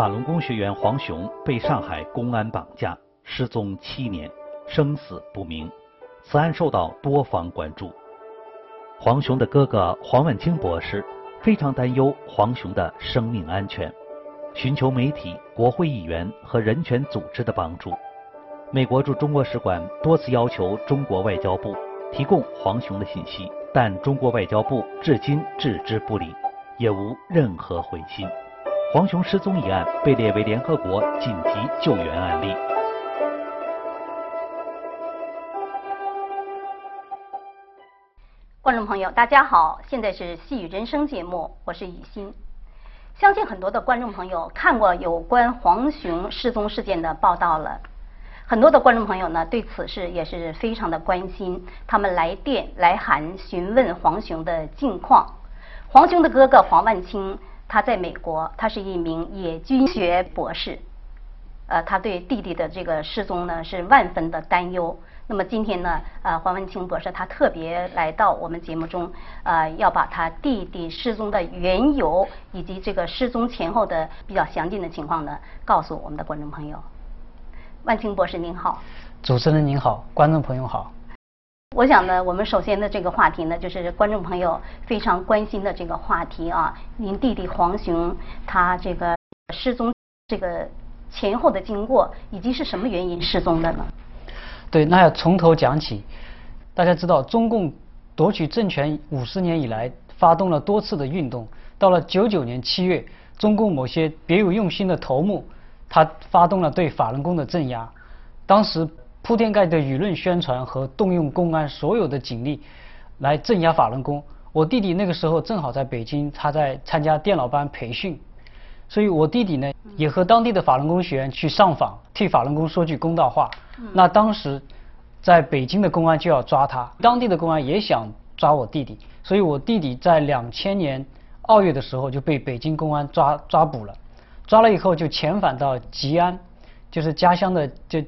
法轮功学员黄雄被上海公安绑架，失踪七年，生死不明。此案受到多方关注。黄雄的哥哥黄万清博士非常担忧黄雄的生命安全，寻求媒体、国会议员和人权组织的帮助。美国驻中国使馆多次要求中国外交部提供黄雄的信息，但中国外交部至今置之不理，也无任何回信。黄雄失踪一案被列为联合国紧急救援案例。观众朋友，大家好，现在是《细雨人生》节目，我是雨欣。相信很多的观众朋友看过有关黄雄失踪事件的报道了，很多的观众朋友呢对此事也是非常的关心，他们来电来函询问黄雄的近况。黄雄的哥哥黄万清。他在美国，他是一名野军学博士，呃，他对弟弟的这个失踪呢是万分的担忧。那么今天呢，呃，黄文清博士他特别来到我们节目中，呃，要把他弟弟失踪的缘由以及这个失踪前后的比较详尽的情况呢，告诉我们的观众朋友。万清博士您好，主持人您好，观众朋友好。我想呢，我们首先的这个话题呢，就是观众朋友非常关心的这个话题啊。您弟弟黄雄他这个失踪，这个前后的经过，以及是什么原因失踪的呢？对，那要从头讲起。大家知道，中共夺取政权五十年以来，发动了多次的运动。到了九九年七月，中共某些别有用心的头目，他发动了对法轮功的镇压。当时。铺天盖地的舆论宣传和动用公安所有的警力来镇压法轮功。我弟弟那个时候正好在北京，他在参加电脑班培训，所以我弟弟呢也和当地的法轮功学员去上访，替法轮功说句公道话。那当时在北京的公安就要抓他，当地的公安也想抓我弟弟，所以我弟弟在两千年二月的时候就被北京公安抓抓捕了，抓了以后就遣返到吉安，就是家乡的就。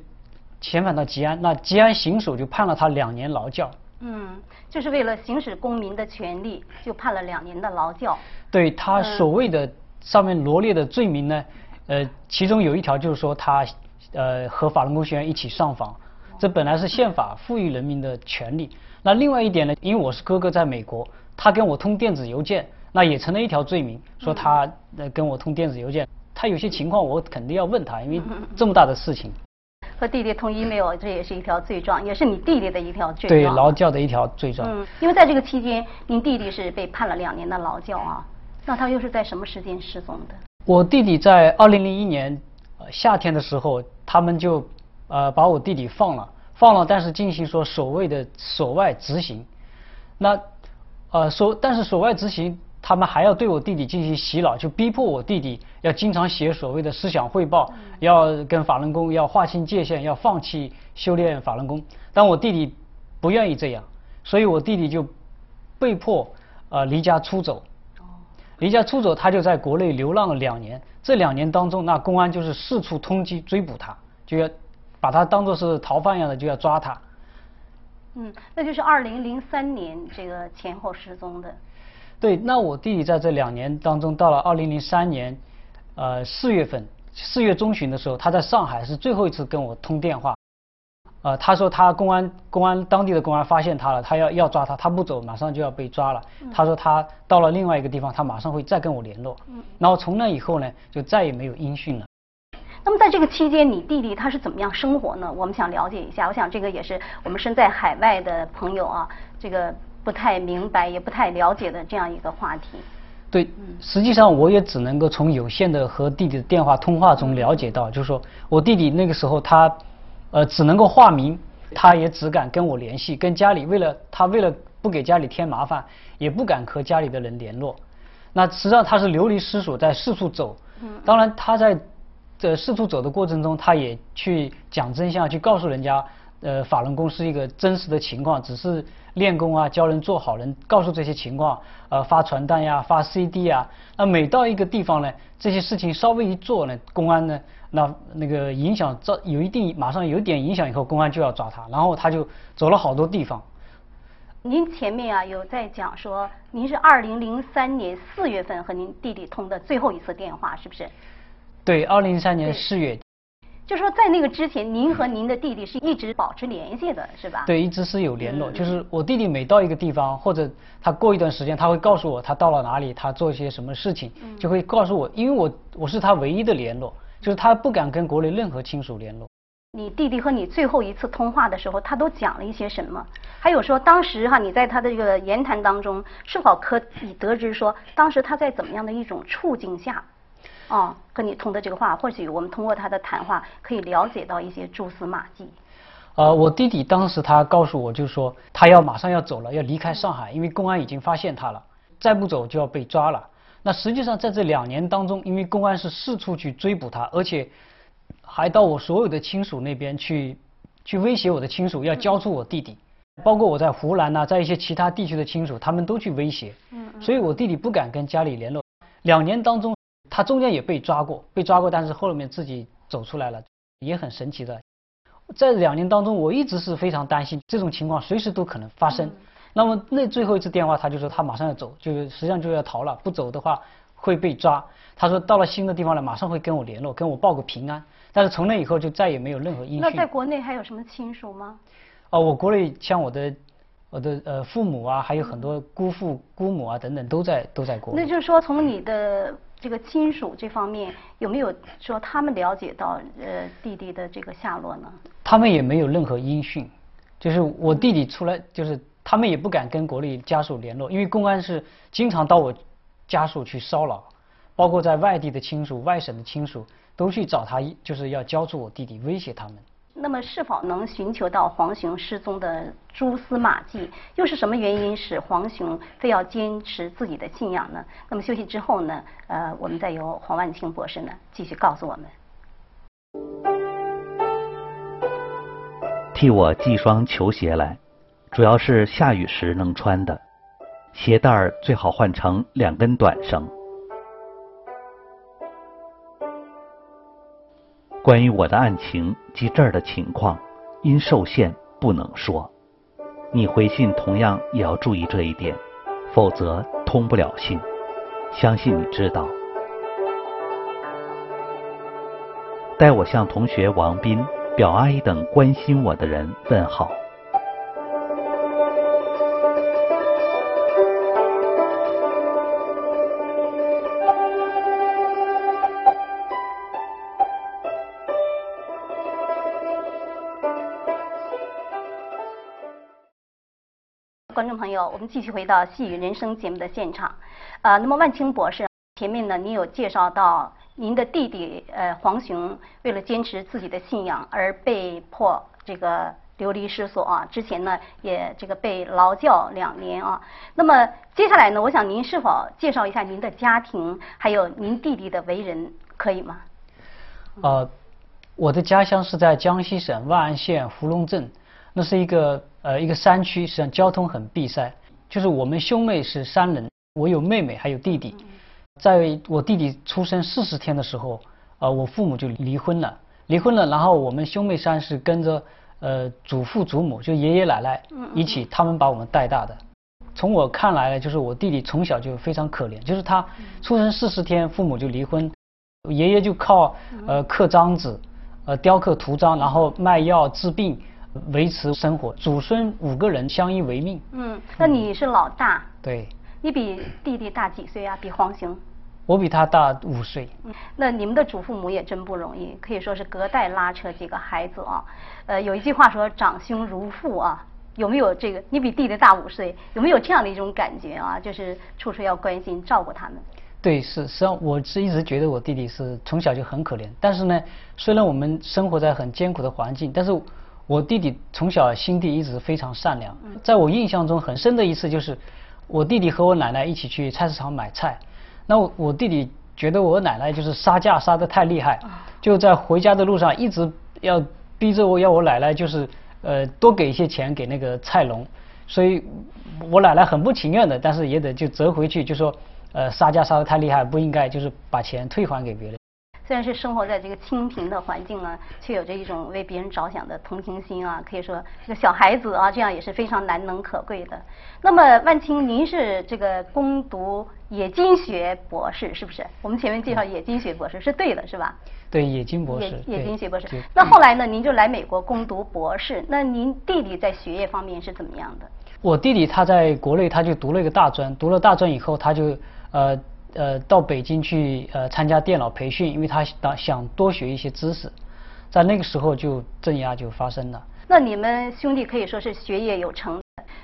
遣返到吉安，那吉安行署就判了他两年劳教。嗯，就是为了行使公民的权利，就判了两年的劳教。对他所谓的上面罗列的罪名呢，呃，其中有一条就是说他呃和法轮功学员一起上访，这本来是宪法赋予人民的权利。那另外一点呢，因为我是哥哥在美国，他跟我通电子邮件，那也成了一条罪名，说他呃跟我通电子邮件，他有些情况我肯定要问他，因为 这么大的事情。和弟弟通 email，这也是一条罪状，也是你弟弟的一条罪状。对，劳教的一条罪状。嗯，因为在这个期间，您弟弟是被判了两年的劳教啊。那他又是在什么时间失踪的？我弟弟在二零零一年夏天的时候，他们就呃把我弟弟放了，放了，但是进行说所谓的所外执行。那呃所但是所外执行。他们还要对我弟弟进行洗脑，就逼迫我弟弟要经常写所谓的思想汇报，要跟法轮功要划清界限，要放弃修炼法轮功。但我弟弟不愿意这样，所以我弟弟就被迫呃离家出走。离家出走，他就在国内流浪了两年。这两年当中，那公安就是四处通缉追捕他，就要把他当做是逃犯一样的，就要抓他。嗯，那就是二零零三年这个前后失踪的。对，那我弟弟在这两年当中，到了二零零三年，呃四月份，四月中旬的时候，他在上海是最后一次跟我通电话，呃，他说他公安公安当地的公安发现他了，他要要抓他，他不走，马上就要被抓了。他说他到了另外一个地方，他马上会再跟我联络。然后从那以后呢，就再也没有音讯了。那么在这个期间，你弟弟他是怎么样生活呢？我们想了解一下。我想这个也是我们身在海外的朋友啊，这个。不太明白，也不太了解的这样一个话题。对，实际上我也只能够从有限的和弟弟的电话通话中了解到，就是说我弟弟那个时候他，呃，只能够化名，他也只敢跟我联系，跟家里为了他为了不给家里添麻烦，也不敢和家里的人联络。那实际上他是流离失所，在四处走。嗯。当然他在这四处走的过程中，他也去讲真相，去告诉人家。呃，法轮功是一个真实的情况，只是练功啊，教人做好人，告诉这些情况，呃，发传单呀，发 CD 啊。那每到一个地方呢，这些事情稍微一做呢，公安呢，那那个影响造有一定，马上有点影响以后，公安就要抓他，然后他就走了好多地方。您前面啊有在讲说，您是二零零三年四月份和您弟弟通的最后一次电话，是不是？对，二零零三年四月。就说在那个之前，您和您的弟弟是一直保持联系的，是吧？对，一直是有联络。就是我弟弟每到一个地方，或者他过一段时间，他会告诉我他到了哪里，他做一些什么事情，就会告诉我，因为我我是他唯一的联络，就是他不敢跟国内任何亲属联络。你弟弟和你最后一次通话的时候，他都讲了一些什么？还有说当时哈，你在他的这个言谈当中，是否可以得知说当时他在怎么样的一种处境下？哦，跟你通的这个话，或许我们通过他的谈话可以了解到一些蛛丝马迹。呃，我弟弟当时他告诉我，就是说他要马上要走了，要离开上海，因为公安已经发现他了，再不走就要被抓了。那实际上在这两年当中，因为公安是四处去追捕他，而且还到我所有的亲属那边去，去威胁我的亲属要交出我弟弟，包括我在湖南呐，在一些其他地区的亲属，他们都去威胁。嗯。所以我弟弟不敢跟家里联络。两年当中。他中间也被抓过，被抓过，但是后面自己走出来了，也很神奇的。在两年当中，我一直是非常担心这种情况随时都可能发生。那么那最后一次电话，他就说他马上要走，就实际上就要逃了，不走的话会被抓。他说到了新的地方了，马上会跟我联络，跟我报个平安。但是从那以后就再也没有任何音讯。那在国内还有什么亲属吗？哦，我国内像我的我的呃父母啊，还有很多姑父姑母啊等等都在都在国。那就是说从你的。这个亲属这方面有没有说他们了解到呃弟弟的这个下落呢？他们也没有任何音讯，就是我弟弟出来，就是他们也不敢跟国内家属联络，因为公安是经常到我家属去骚扰，包括在外地的亲属、外省的亲属都去找他，就是要交出我弟弟，威胁他们。那么，是否能寻求到黄雄失踪的蛛丝马迹？又是什么原因使黄雄非要坚持自己的信仰呢？那么休息之后呢？呃，我们再由黄万清博士呢继续告诉我们。替我系双球鞋来，主要是下雨时能穿的，鞋带儿最好换成两根短绳。关于我的案情及这儿的情况，因受限不能说。你回信同样也要注意这一点，否则通不了信。相信你知道。代我向同学王斌、表阿姨等关心我的人问好。我们继续回到《细雨人生》节目的现场。呃，那么万清博士，前面呢，您有介绍到您的弟弟呃黄雄，为了坚持自己的信仰而被迫这个流离失所啊。之前呢，也这个被劳教两年啊。那么接下来呢，我想您是否介绍一下您的家庭，还有您弟弟的为人，可以吗？呃，我的家乡是在江西省万安县胡龙镇，那是一个。呃，一个山区，实际上交通很闭塞。就是我们兄妹是三人，我有妹妹，还有弟弟。在我弟弟出生四十天的时候，呃，我父母就离婚了，离婚了。然后我们兄妹三是跟着呃祖父祖母，就爷爷奶奶一起，他们把我们带大的。从我看来呢，就是我弟弟从小就非常可怜，就是他出生四十天，父母就离婚，爷爷就靠呃刻章子，呃雕刻图章，然后卖药治病。维持生活，祖孙五个人相依为命。嗯，那你是老大？对。你比弟弟大几岁啊？比黄雄？我比他大五岁。嗯，那你们的祖父母也真不容易，可以说是隔代拉扯几个孩子啊。呃，有一句话说“长兄如父”啊，有没有这个？你比弟弟大五岁，有没有这样的一种感觉啊？就是处处要关心照顾他们。对，是，实际上我是一直觉得我弟弟是从小就很可怜，但是呢，虽然我们生活在很艰苦的环境，但是。我弟弟从小心地一直非常善良，在我印象中很深的一次就是，我弟弟和我奶奶一起去菜市场买菜，那我我弟弟觉得我奶奶就是杀价杀得太厉害，就在回家的路上一直要逼着我要我奶奶就是呃多给一些钱给那个菜农，所以我奶奶很不情愿的，但是也得就折回去就说呃杀价杀得太厉害不应该就是把钱退还给别人。虽然是生活在这个清贫的环境啊，却有着一种为别人着想的同情心啊。可以说，这个小孩子啊，这样也是非常难能可贵的。那么，万青，您是这个攻读冶金学博士，是不是？我们前面介绍冶金学博士是对的，是吧？对，冶金博士。冶冶金学博士。那后来呢？您就来美国攻读博士。那您弟弟在学业方面是怎么样的？我弟弟他在国内他就读了一个大专，读了大专以后他就呃呃到北京去呃参加电脑培训，因为他想想多学一些知识，在那个时候就镇压就发生了。那你们兄弟可以说是学业有成，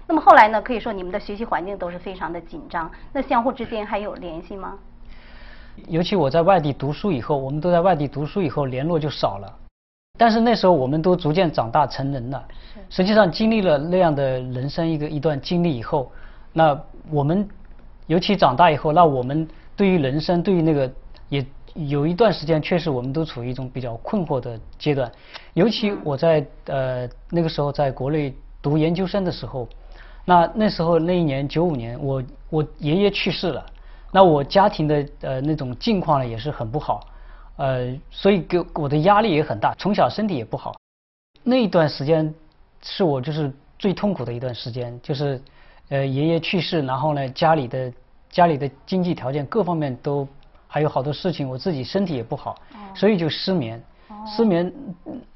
那么后来呢？可以说你们的学习环境都是非常的紧张，那相互之间还有联系吗？尤其我在外地读书以后，我们都在外地读书以后联络就少了。但是那时候我们都逐渐长大成人了，实际上经历了那样的人生一个一段经历以后，那我们尤其长大以后，那我们对于人生，对于那个也有一段时间，确实我们都处于一种比较困惑的阶段。尤其我在呃那个时候在国内读研究生的时候，那那时候那一年九五年，我我爷爷去世了，那我家庭的呃那种境况呢也是很不好。呃，所以给我的压力也很大，从小身体也不好，那一段时间是我就是最痛苦的一段时间，就是呃爷爷去世，然后呢家里的家里的经济条件各方面都还有好多事情，我自己身体也不好，所以就失眠，失眠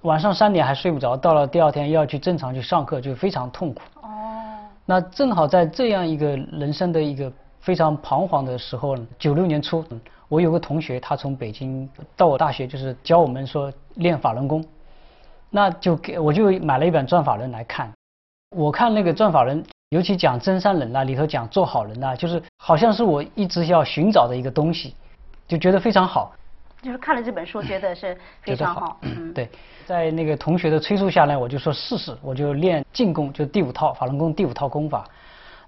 晚上三点还睡不着，到了第二天又要去正常去上课就非常痛苦。哦，那正好在这样一个人生的一个非常彷徨的时候，九六年初。我有个同学，他从北京到我大学，就是教我们说练法轮功，那就给我就买了一本《转法轮》来看。我看那个《转法轮》，尤其讲真善人呐，里头讲做好人呐，就是好像是我一直要寻找的一个东西，就觉得非常好。就是看了这本书，觉得是非常好。嗯，对，在那个同学的催促下呢，我就说试试，我就练静功，就第五套法轮功第五套功法。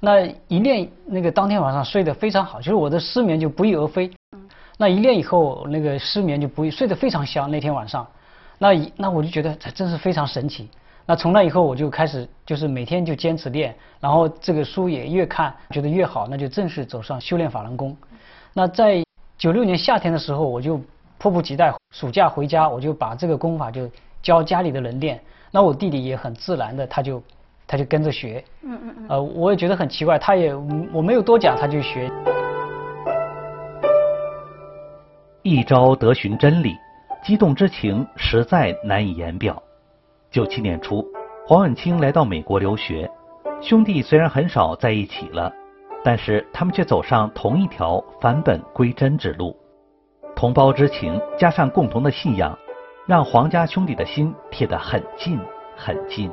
那一练，那个当天晚上睡得非常好，就是我的失眠就不翼而飞。那一练以后，那个失眠就不会睡得非常香。那天晚上，那那我就觉得这真是非常神奇。那从那以后，我就开始就是每天就坚持练，然后这个书也越看觉得越好，那就正式走上修炼法轮功。那在九六年夏天的时候，我就迫不及待，暑假回家我就把这个功法就教家里的人练。那我弟弟也很自然的，他就他就跟着学。嗯嗯嗯。呃，我也觉得很奇怪，他也我没有多讲，他就学。一朝得寻真理，激动之情实在难以言表。九七年初，黄婉清来到美国留学，兄弟虽然很少在一起了，但是他们却走上同一条返本归真之路。同胞之情加上共同的信仰，让黄家兄弟的心贴得很近很近。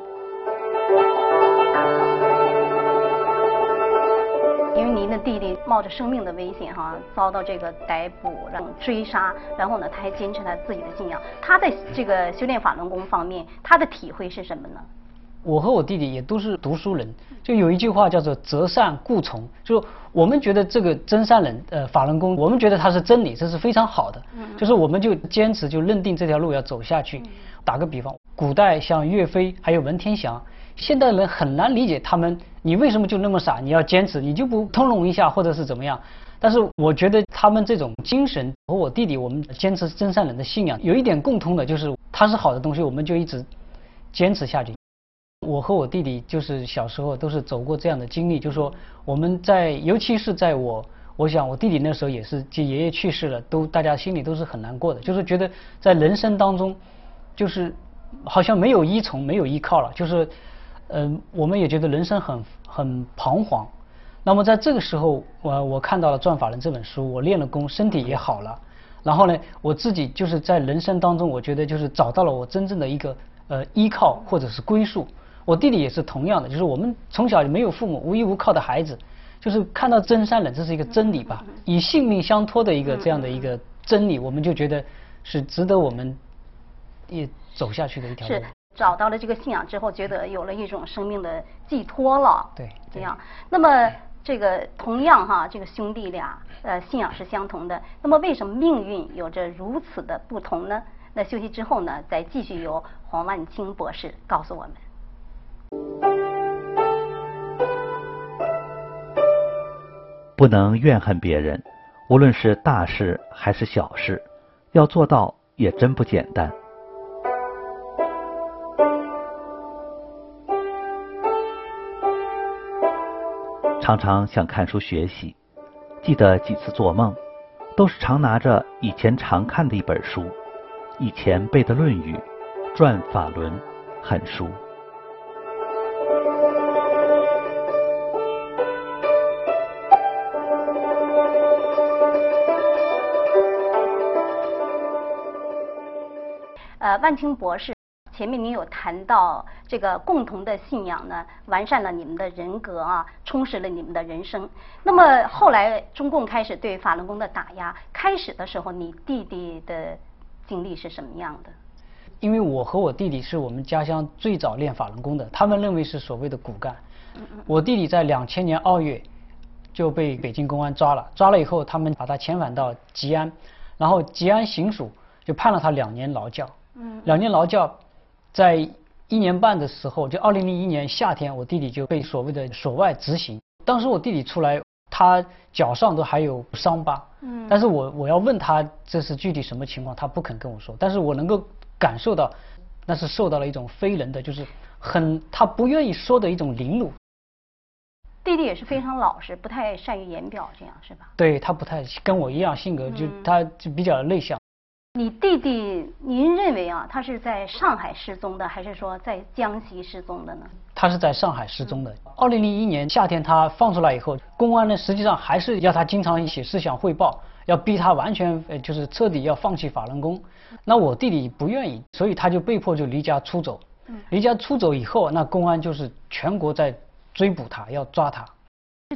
的弟弟冒着生命的危险哈，遭到这个逮捕，然后追杀，然后呢，他还坚持他自己的信仰。他在这个修炼法轮功方面，他的体会是什么呢？我和我弟弟也都是读书人，就有一句话叫做“择善固从”，就我们觉得这个真善人，呃，法轮功，我们觉得它是真理，这是非常好的。就是我们就坚持，就认定这条路要走下去。打个比方，古代像岳飞还有文天祥。现代人很难理解他们，你为什么就那么傻？你要坚持，你就不通融一下，或者是怎么样？但是我觉得他们这种精神和我弟弟我们坚持真善人的信仰有一点共通的，就是它是好的东西，我们就一直坚持下去。我和我弟弟就是小时候都是走过这样的经历，就是说我们在，尤其是在我，我想我弟弟那时候也是，就爷爷去世了，都大家心里都是很难过的，就是觉得在人生当中，就是好像没有依从，没有依靠了，就是。嗯，我们也觉得人生很很彷徨。那么在这个时候，我我看到了《转法轮》这本书，我练了功，身体也好了。然后呢，我自己就是在人生当中，我觉得就是找到了我真正的一个呃依靠或者是归宿。我弟弟也是同样的，就是我们从小没有父母，无依无靠的孩子，就是看到真善人，这是一个真理吧，以性命相托的一个这样的一个真理，我们就觉得是值得我们也走下去的一条路。找到了这个信仰之后，觉得有了一种生命的寄托了。对，这样。那么这个同样哈，这个兄弟俩呃信仰是相同的。那么为什么命运有着如此的不同呢？那休息之后呢，再继续由黄万清博士告诉我们。不能怨恨别人，无论是大事还是小事，要做到也真不简单。常常想看书学习，记得几次做梦，都是常拿着以前常看的一本书，以前背的《论语》《转法轮》《很书》。呃，万青博士，前面您有谈到这个共同的信仰呢，完善了你们的人格啊，充实了你们的人生。那么后来中共开始对法轮功的打压，开始的时候你弟弟的经历是什么样的？因为我和我弟弟是我们家乡最早练法轮功的，他们认为是所谓的骨干。我弟弟在两千年二月就被北京公安抓了，抓了以后他们把他遣返到吉安，然后吉安行署就判了他两年劳教。嗯，两年劳教，在一年半的时候，就二零零一年夏天，我弟弟就被所谓的所外执行。当时我弟弟出来，他脚上都还有伤疤。嗯，但是我我要问他这是具体什么情况，他不肯跟我说。但是我能够感受到，那是受到了一种非人的，就是很他不愿意说的一种凌辱。弟弟也是非常老实，不太善于言表，这样是吧？对他不太跟我一样性格，就他就比较内向。你弟弟，您认为啊，他是在上海失踪的，还是说在江西失踪的呢？他是在上海失踪的。二零零一年夏天他放出来以后，公安呢实际上还是要他经常写思想汇报，要逼他完全呃就是彻底要放弃法轮功。那我弟弟不愿意，所以他就被迫就离家出走。离家出走以后，那公安就是全国在追捕他，要抓他。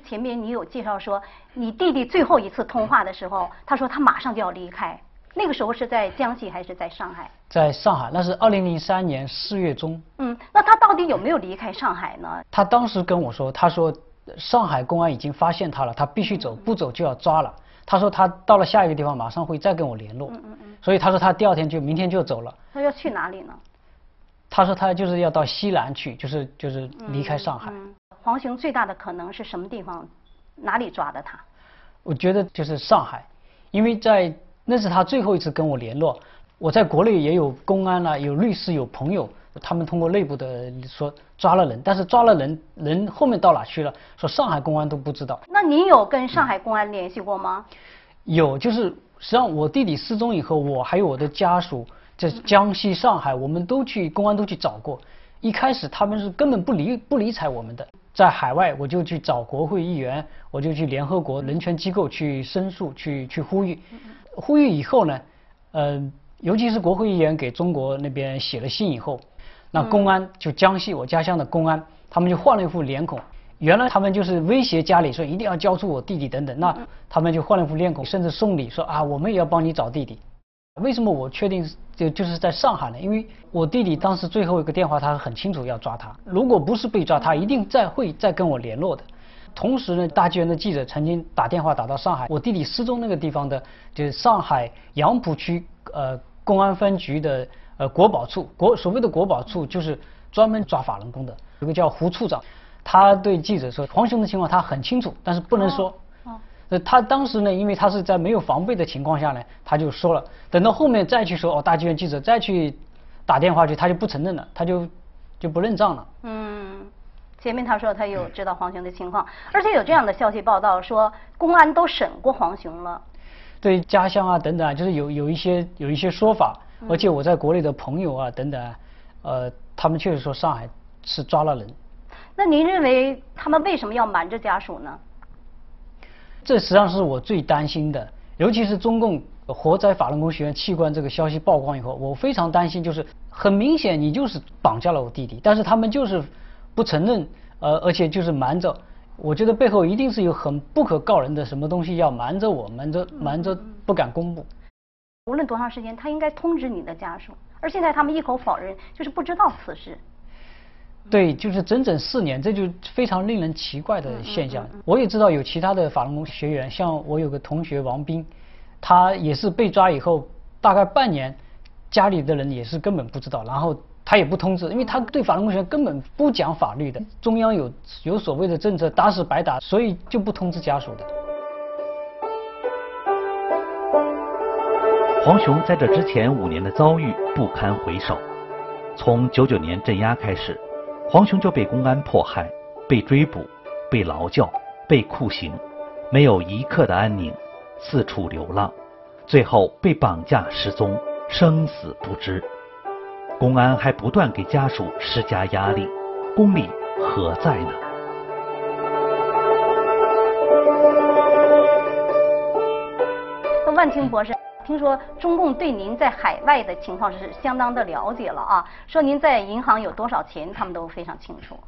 前面你有介绍说，你弟弟最后一次通话的时候，他说他马上就要离开。那个时候是在江西还是在上海？在上海，那是二零零三年四月中。嗯，那他到底有没有离开上海呢？他当时跟我说，他说上海公安已经发现他了，他必须走，不走就要抓了。他说他到了下一个地方，马上会再跟我联络。嗯嗯嗯。所以他说他第二天就明天就走了。他要去哪里呢？他说他就是要到西南去，就是就是离开上海。黄雄最大的可能是什么地方？哪里抓的他？我觉得就是上海，因为在。那是他最后一次跟我联络。我在国内也有公安啦，有律师，有朋友，他们通过内部的说抓了人，但是抓了人，人后面到哪去了？说上海公安都不知道。那您有跟上海公安联系过吗？有，就是实际上我弟弟失踪以后，我还有我的家属在江西、上海，我们都去公安都去找过。一开始他们是根本不理不理睬我们的。在海外，我就去找国会议员，我就去联合国人权机构去申诉，去去呼吁。呼吁以后呢，呃，尤其是国会议员给中国那边写了信以后，那公安就江西我家乡的公安，他们就换了一副脸孔。原来他们就是威胁家里说一定要交出我弟弟等等，那他们就换了一副脸孔，甚至送礼说啊，我们也要帮你找弟弟。为什么我确定就就是在上海呢？因为我弟弟当时最后一个电话，他很清楚要抓他，如果不是被抓，他一定再会再跟我联络的。同时呢，大纪元的记者曾经打电话打到上海，我弟弟失踪那个地方的，就是上海杨浦区呃公安分局的呃国保处，国所谓的国保处就是专门抓法轮功的，有个叫胡处长，他对记者说黄雄的情况他很清楚，但是不能说。哦。那他当时呢，因为他是在没有防备的情况下呢，他就说了，等到后面再去说哦，大纪元记者再去打电话去，他就不承认了，他就就不认账了。嗯。前面他说他有知道黄雄的情况，而且有这样的消息报道说公安都审过黄雄了。对家乡啊等等啊，就是有有一些有一些说法，而且我在国内的朋友啊等等，啊呃，他们确实说上海是抓了人。那您认为他们为什么要瞒着家属呢？这实际上是我最担心的，尤其是中共活摘法轮功学员器官这个消息曝光以后，我非常担心，就是很明显你就是绑架了我弟弟，但是他们就是。不承认，呃，而且就是瞒着，我觉得背后一定是有很不可告人的什么东西要瞒着我，瞒着瞒着不敢公布。无论多长时间，他应该通知你的家属，而现在他们一口否认，就是不知道此事。对，就是整整四年，这就非常令人奇怪的现象。我也知道有其他的法轮功学员，像我有个同学王斌，他也是被抓以后，大概半年，家里的人也是根本不知道，然后。他也不通知，因为他对法轮功学员根本不讲法律的，中央有有所谓的政策，打死白打，所以就不通知家属的。黄雄在这之前五年的遭遇不堪回首。从九九年镇压开始，黄雄就被公安迫害、被追捕、被劳教、被酷刑，没有一刻的安宁，四处流浪，最后被绑架失踪，生死不知。公安还不断给家属施加压力，公理何在呢？万清博士，听说中共对您在海外的情况是相当的了解了啊，说您在银行有多少钱，他们都非常清楚。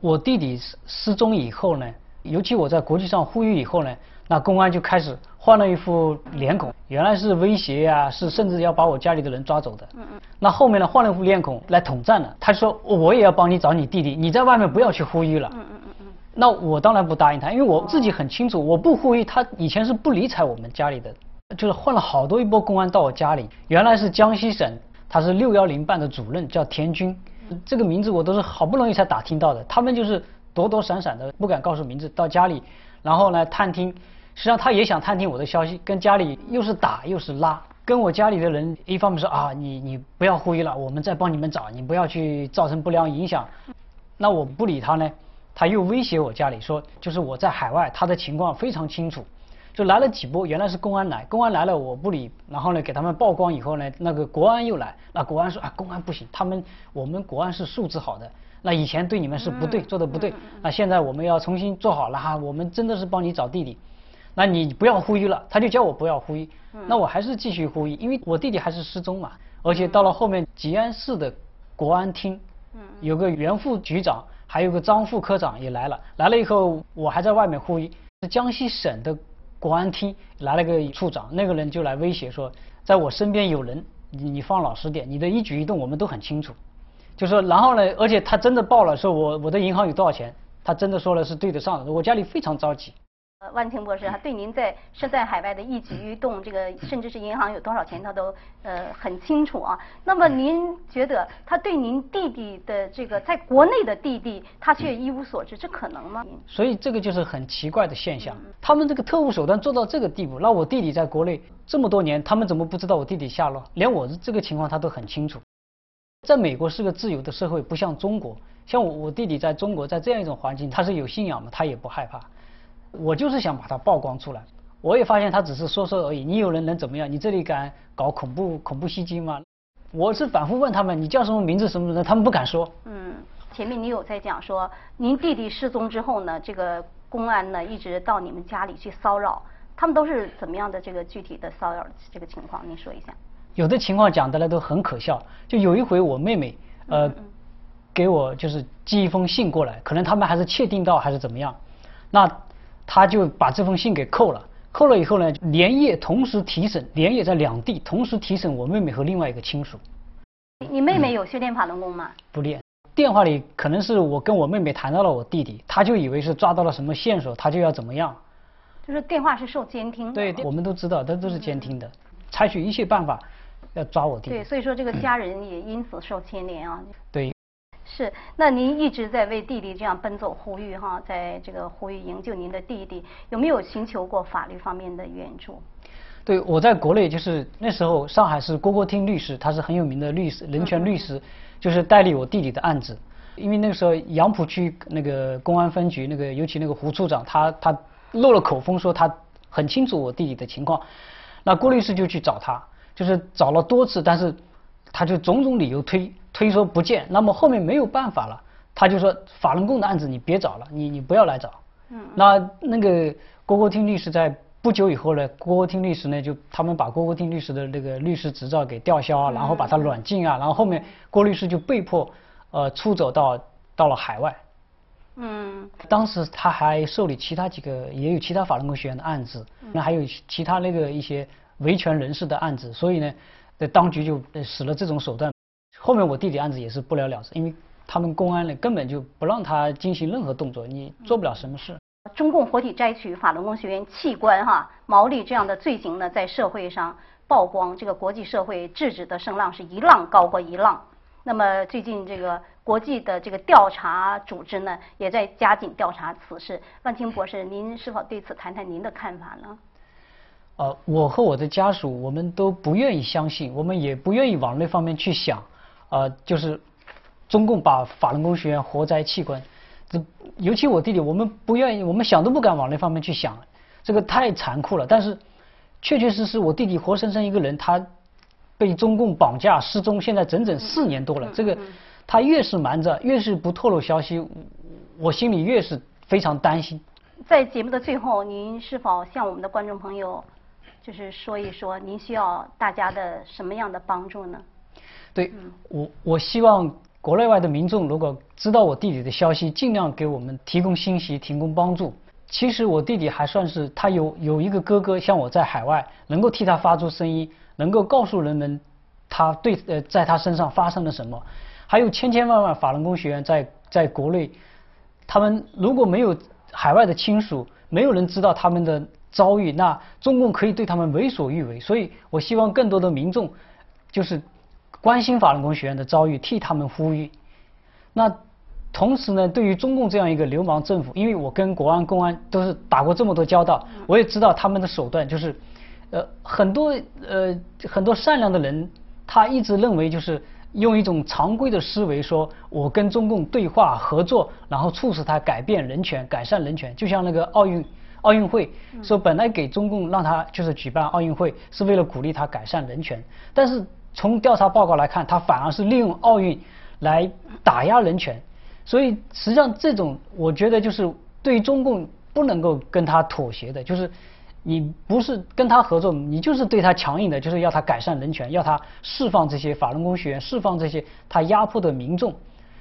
我弟弟失踪以后呢，尤其我在国际上呼吁以后呢，那公安就开始换了一副脸孔，原来是威胁呀，是甚至要把我家里的人抓走的。嗯嗯。那后面呢，换了一副脸孔来统战了，他说我也要帮你找你弟弟，你在外面不要去呼吁了。嗯嗯嗯嗯。那我当然不答应他，因为我自己很清楚，我不呼吁他以前是不理睬我们家里的。就是换了好多一波公安到我家里，原来是江西省，他是六幺零办的主任，叫田军，这个名字我都是好不容易才打听到的。他们就是躲躲闪闪的，不敢告诉名字，到家里，然后呢探听，实际上他也想探听我的消息，跟家里又是打又是拉，跟我家里的人一方面说啊，你你不要呼吁了，我们再帮你们找，你不要去造成不良影响。那我不理他呢，他又威胁我家里说，就是我在海外，他的情况非常清楚。就来了几波，原来是公安来，公安来了我不理，然后呢给他们曝光以后呢，那个国安又来，那国安说啊公安不行，他们我们国安是素质好的，那以前对你们是不对做的不对，那现在我们要重新做好了哈，我们真的是帮你找弟弟，那你不要呼吁了，他就叫我不要呼吁，那我还是继续呼吁，因为我弟弟还是失踪嘛，而且到了后面吉安市的国安厅，有个原副局长，还有个张副科长也来了，来了以后我还在外面呼吁，是江西省的。国安厅来了个处长，那个人就来威胁说，在我身边有人，你你放老实点，你的一举一动我们都很清楚。就说，然后呢，而且他真的报了，说我我的银行有多少钱，他真的说了是对得上的。我家里非常着急。呃，万清博士，他对您在身在海外的一举一动，这个甚至是银行有多少钱，他都呃很清楚啊。那么您觉得他对您弟弟的这个在国内的弟弟，他却一无所知，这可能吗？所以这个就是很奇怪的现象。他们这个特务手段做到这个地步，那我弟弟在国内这么多年，他们怎么不知道我弟弟下落？连我这个情况他都很清楚。在美国是个自由的社会，不像中国。像我我弟弟在中国，在这样一种环境，他是有信仰嘛，他也不害怕。我就是想把它曝光出来，我也发现他只是说说而已。你有人能怎么样？你这里敢搞恐怖恐怖袭击吗？我是反复问他们，你叫什么名字什么的，他们不敢说。嗯，前面你有在讲说，您弟弟失踪之后呢，这个公安呢一直到你们家里去骚扰，他们都是怎么样的这个具体的骚扰这个情况？您说一下。有的情况讲的呢都很可笑，就有一回我妹妹呃给我就是寄一封信过来，可能他们还是窃听到还是怎么样，那。他就把这封信给扣了，扣了以后呢，连夜同时提审，连夜在两地同时提审我妹妹和另外一个亲属。你妹妹有修炼法轮功吗？不练，电话里可能是我跟我妹妹谈到了我弟弟，他就以为是抓到了什么线索，他就要怎么样。就是电话是受监听。对，我们都知道，这都是监听的，采取一切办法要抓我弟弟。对，所以说这个家人也因此受牵连啊。对。是，那您一直在为弟弟这样奔走呼吁哈，在这个呼吁营救您的弟弟，有没有寻求过法律方面的援助？对，我在国内就是那时候上海市郭郭听律师，他是很有名的律师，人权律师，就是代理我弟弟的案子。因为那个时候杨浦区那个公安分局那个，尤其那个胡处长，他他漏了口风说他很清楚我弟弟的情况，那郭律师就去找他，就是找了多次，但是他就种种理由推。推说不见，那么后面没有办法了，他就说法轮功的案子你别找了，你你不要来找。嗯。那那个郭国听律师在不久以后呢，郭国听律师呢就他们把郭国听律师的那个律师执照给吊销啊，然后把他软禁啊，然后后面郭律师就被迫呃出走到到了海外。嗯。当时他还受理其他几个也有其他法轮功学员的案子，那还有其他那个一些维权人士的案子，所以呢，当局就使了这种手段。后面我弟弟案子也是不了了之，因为他们公安呢根本就不让他进行任何动作，你做不了什么事。中共活体摘取法轮功学员器官哈，毛利这样的罪行呢，在社会上曝光，这个国际社会制止的声浪是一浪高过一浪。那么最近这个国际的这个调查组织呢，也在加紧调查此事。万清博士，您是否对此谈谈您的看法呢？呃，我和我的家属，我们都不愿意相信，我们也不愿意往那方面去想，呃，就是中共把法轮功学员活摘器官，这尤其我弟弟，我们不愿意，我们想都不敢往那方面去想，这个太残酷了。但是，确确实实，我弟弟活生生一个人，他被中共绑架失踪，现在整整四年多了。这个他越是瞒着，越是不透露消息，我心里越是非常担心。在节目的最后，您是否向我们的观众朋友，就是说一说，您需要大家的什么样的帮助呢？对，我我希望国内外的民众如果知道我弟弟的消息，尽量给我们提供信息，提供帮助。其实我弟弟还算是他有有一个哥哥，像我在海外，能够替他发出声音，能够告诉人们他对呃在他身上发生了什么。还有千千万万法轮功学员在在国内，他们如果没有。海外的亲属，没有人知道他们的遭遇，那中共可以对他们为所欲为。所以我希望更多的民众，就是关心法轮功学员的遭遇，替他们呼吁。那同时呢，对于中共这样一个流氓政府，因为我跟国安、公安都是打过这么多交道，我也知道他们的手段，就是呃很多呃很多善良的人，他一直认为就是。用一种常规的思维说，我跟中共对话合作，然后促使他改变人权、改善人权。就像那个奥运奥运会，说本来给中共让他就是举办奥运会，是为了鼓励他改善人权。但是从调查报告来看，他反而是利用奥运来打压人权。所以实际上这种，我觉得就是对中共不能够跟他妥协的，就是。你不是跟他合作，你就是对他强硬的，就是要他改善人权，要他释放这些法轮功学员，释放这些他压迫的民众。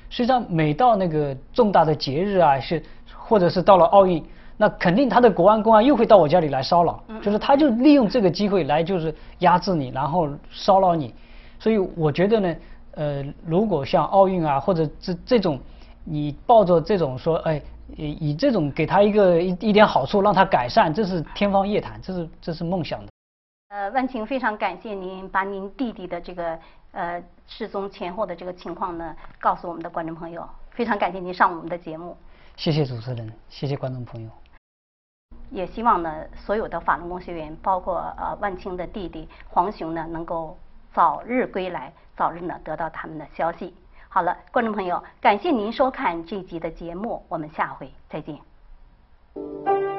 实际上，每到那个重大的节日啊，是或者是到了奥运，那肯定他的国安公安又会到我家里来骚扰，就是他就利用这个机会来就是压制你，然后骚扰你。所以我觉得呢，呃，如果像奥运啊，或者这这种，你抱着这种说，哎。以以这种给他一个一一点好处，让他改善，这是天方夜谭，这是这是梦想的。呃，万晴非常感谢您把您弟弟的这个呃失踪前后的这个情况呢告诉我们的观众朋友，非常感谢您上我们的节目。谢谢主持人，谢谢观众朋友。也希望呢所有的法轮功学员，包括呃万青的弟弟黄雄呢，能够早日归来，早日呢得到他们的消息。好了，观众朋友，感谢您收看这集的节目，我们下回再见。